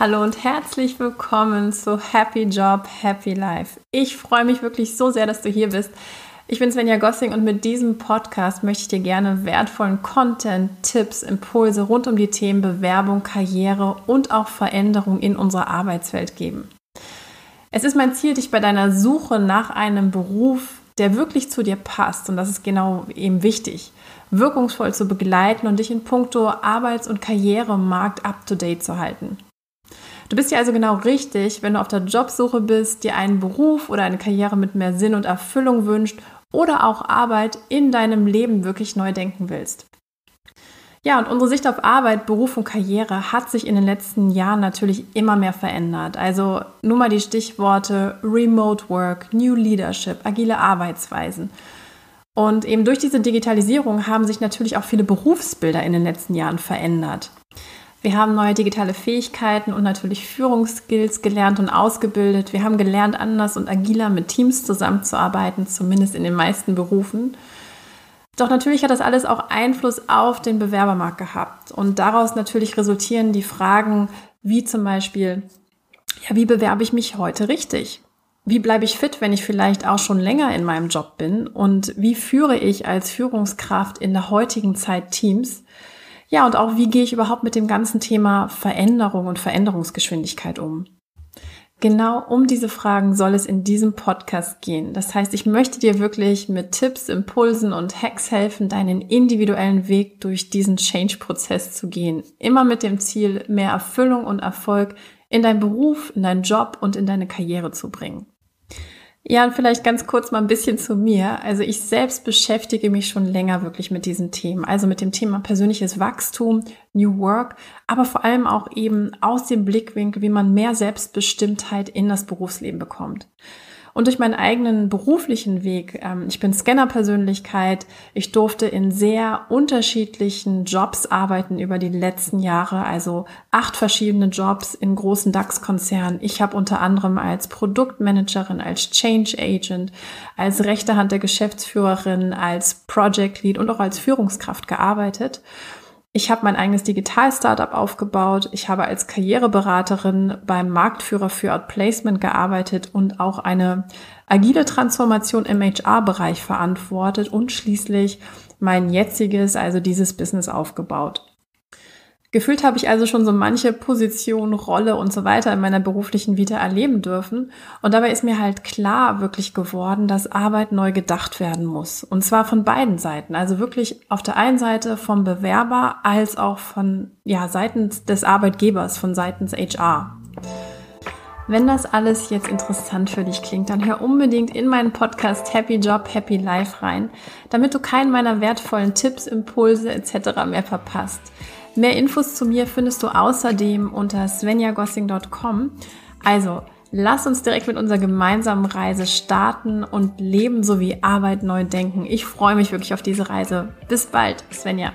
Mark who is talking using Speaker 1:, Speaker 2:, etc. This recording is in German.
Speaker 1: Hallo und herzlich willkommen zu Happy Job, Happy Life. Ich freue mich wirklich so sehr, dass du hier bist. Ich bin Svenja Gossing und mit diesem Podcast möchte ich dir gerne wertvollen Content, Tipps, Impulse rund um die Themen Bewerbung, Karriere und auch Veränderung in unserer Arbeitswelt geben. Es ist mein Ziel, dich bei deiner Suche nach einem Beruf, der wirklich zu dir passt, und das ist genau eben wichtig, wirkungsvoll zu begleiten und dich in puncto Arbeits- und Karrieremarkt up-to-date zu halten. Du bist ja also genau richtig, wenn du auf der Jobsuche bist, dir einen Beruf oder eine Karriere mit mehr Sinn und Erfüllung wünscht oder auch Arbeit in deinem Leben wirklich neu denken willst. Ja, und unsere Sicht auf Arbeit, Beruf und Karriere hat sich in den letzten Jahren natürlich immer mehr verändert. Also nur mal die Stichworte Remote Work, New Leadership, agile Arbeitsweisen. Und eben durch diese Digitalisierung haben sich natürlich auch viele Berufsbilder in den letzten Jahren verändert. Wir haben neue digitale Fähigkeiten und natürlich Führungsskills gelernt und ausgebildet. Wir haben gelernt, anders und agiler mit Teams zusammenzuarbeiten, zumindest in den meisten Berufen. Doch natürlich hat das alles auch Einfluss auf den Bewerbermarkt gehabt. Und daraus natürlich resultieren die Fragen wie zum Beispiel, ja, wie bewerbe ich mich heute richtig? Wie bleibe ich fit, wenn ich vielleicht auch schon länger in meinem Job bin? Und wie führe ich als Führungskraft in der heutigen Zeit Teams? Ja, und auch, wie gehe ich überhaupt mit dem ganzen Thema Veränderung und Veränderungsgeschwindigkeit um? Genau um diese Fragen soll es in diesem Podcast gehen. Das heißt, ich möchte dir wirklich mit Tipps, Impulsen und Hacks helfen, deinen individuellen Weg durch diesen Change-Prozess zu gehen. Immer mit dem Ziel, mehr Erfüllung und Erfolg in deinen Beruf, in deinen Job und in deine Karriere zu bringen. Ja, und vielleicht ganz kurz mal ein bisschen zu mir. Also ich selbst beschäftige mich schon länger wirklich mit diesen Themen, also mit dem Thema persönliches Wachstum, New Work, aber vor allem auch eben aus dem Blickwinkel, wie man mehr Selbstbestimmtheit in das Berufsleben bekommt. Und durch meinen eigenen beruflichen Weg, ähm, ich bin Scanner-Persönlichkeit, ich durfte in sehr unterschiedlichen Jobs arbeiten über die letzten Jahre, also acht verschiedene Jobs in großen DAX-Konzernen. Ich habe unter anderem als Produktmanagerin, als Change Agent, als rechte Hand der Geschäftsführerin, als Project Lead und auch als Führungskraft gearbeitet. Ich habe mein eigenes Digital-Startup aufgebaut. Ich habe als Karriereberaterin beim Marktführer für Outplacement gearbeitet und auch eine agile Transformation im HR-Bereich verantwortet und schließlich mein jetziges, also dieses Business aufgebaut. Gefühlt habe ich also schon so manche Position, Rolle und so weiter in meiner beruflichen Vita erleben dürfen. Und dabei ist mir halt klar wirklich geworden, dass Arbeit neu gedacht werden muss. Und zwar von beiden Seiten. Also wirklich auf der einen Seite vom Bewerber als auch von, ja, seitens des Arbeitgebers, von seitens HR. Wenn das alles jetzt interessant für dich klingt, dann hör unbedingt in meinen Podcast Happy Job, Happy Life rein, damit du keinen meiner wertvollen Tipps, Impulse etc. mehr verpasst. Mehr Infos zu mir findest du außerdem unter svenjagossing.com. Also, lass uns direkt mit unserer gemeinsamen Reise starten und Leben sowie Arbeit neu denken. Ich freue mich wirklich auf diese Reise. Bis bald, Svenja.